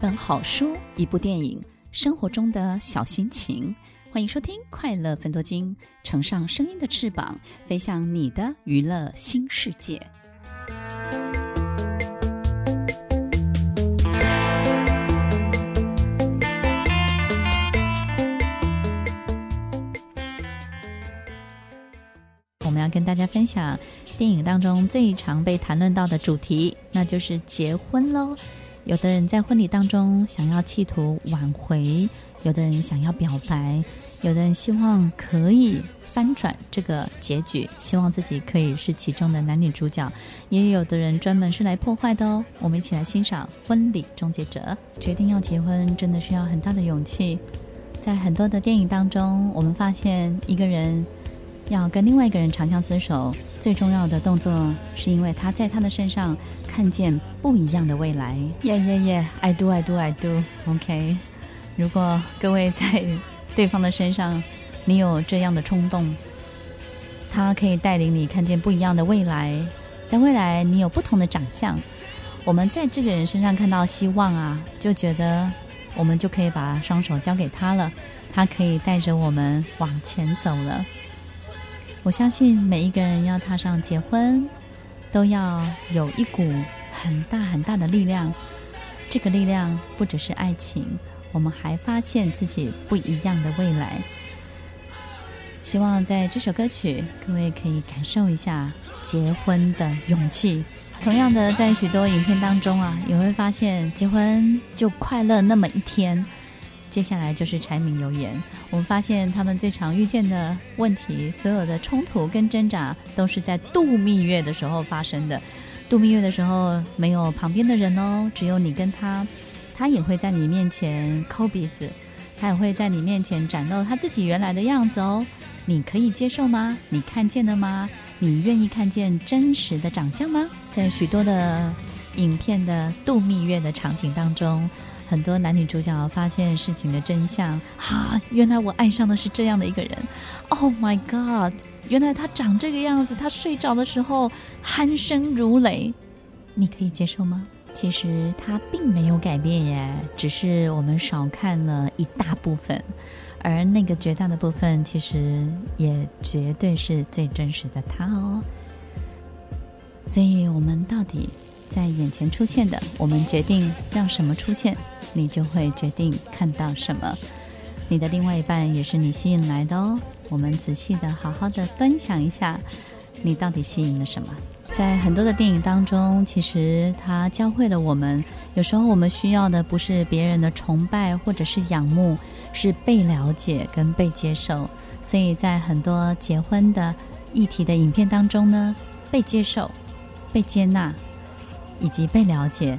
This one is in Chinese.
本好书，一部电影，生活中的小心情。欢迎收听《快乐分多金》，乘上声音的翅膀，飞向你的娱乐新世界。我们要跟大家分享电影当中最常被谈论到的主题，那就是结婚喽。有的人在婚礼当中想要企图挽回，有的人想要表白，有的人希望可以翻转这个结局，希望自己可以是其中的男女主角，也有的人专门是来破坏的哦。我们一起来欣赏《婚礼终结者》。决定要结婚真的需要很大的勇气，在很多的电影当中，我们发现一个人要跟另外一个人长相厮守，最重要的动作是因为他在他的身上。看见不一样的未来，耶耶耶！I do, I do, I do. OK。如果各位在对方的身上，你有这样的冲动，他可以带领你看见不一样的未来。在未来，你有不同的长相，我们在这个人身上看到希望啊，就觉得我们就可以把双手交给他了，他可以带着我们往前走了。我相信每一个人要踏上结婚。都要有一股很大很大的力量，这个力量不只是爱情，我们还发现自己不一样的未来。希望在这首歌曲，各位可以感受一下结婚的勇气。同样的，在许多影片当中啊，也会发现结婚就快乐那么一天。接下来就是柴米油盐。我们发现他们最常遇见的问题，所有的冲突跟挣扎，都是在度蜜月的时候发生的。度蜜月的时候，没有旁边的人哦，只有你跟他。他也会在你面前抠鼻子，他也会在你面前展露他自己原来的样子哦。你可以接受吗？你看见了吗？你愿意看见真实的长相吗？在许多的影片的度蜜月的场景当中。很多男女主角发现事情的真相，哈、啊，原来我爱上的是这样的一个人。Oh my God！原来他长这个样子，他睡着的时候鼾声如雷。你可以接受吗？其实他并没有改变耶，只是我们少看了一大部分，而那个绝大的部分，其实也绝对是最真实的他哦。所以，我们到底在眼前出现的，我们决定让什么出现？你就会决定看到什么，你的另外一半也是你吸引来的哦。我们仔细的、好好的端详一下，你到底吸引了什么？在很多的电影当中，其实它教会了我们，有时候我们需要的不是别人的崇拜或者是仰慕，是被了解跟被接受。所以在很多结婚的议题的影片当中呢，被接受、被接纳以及被了解。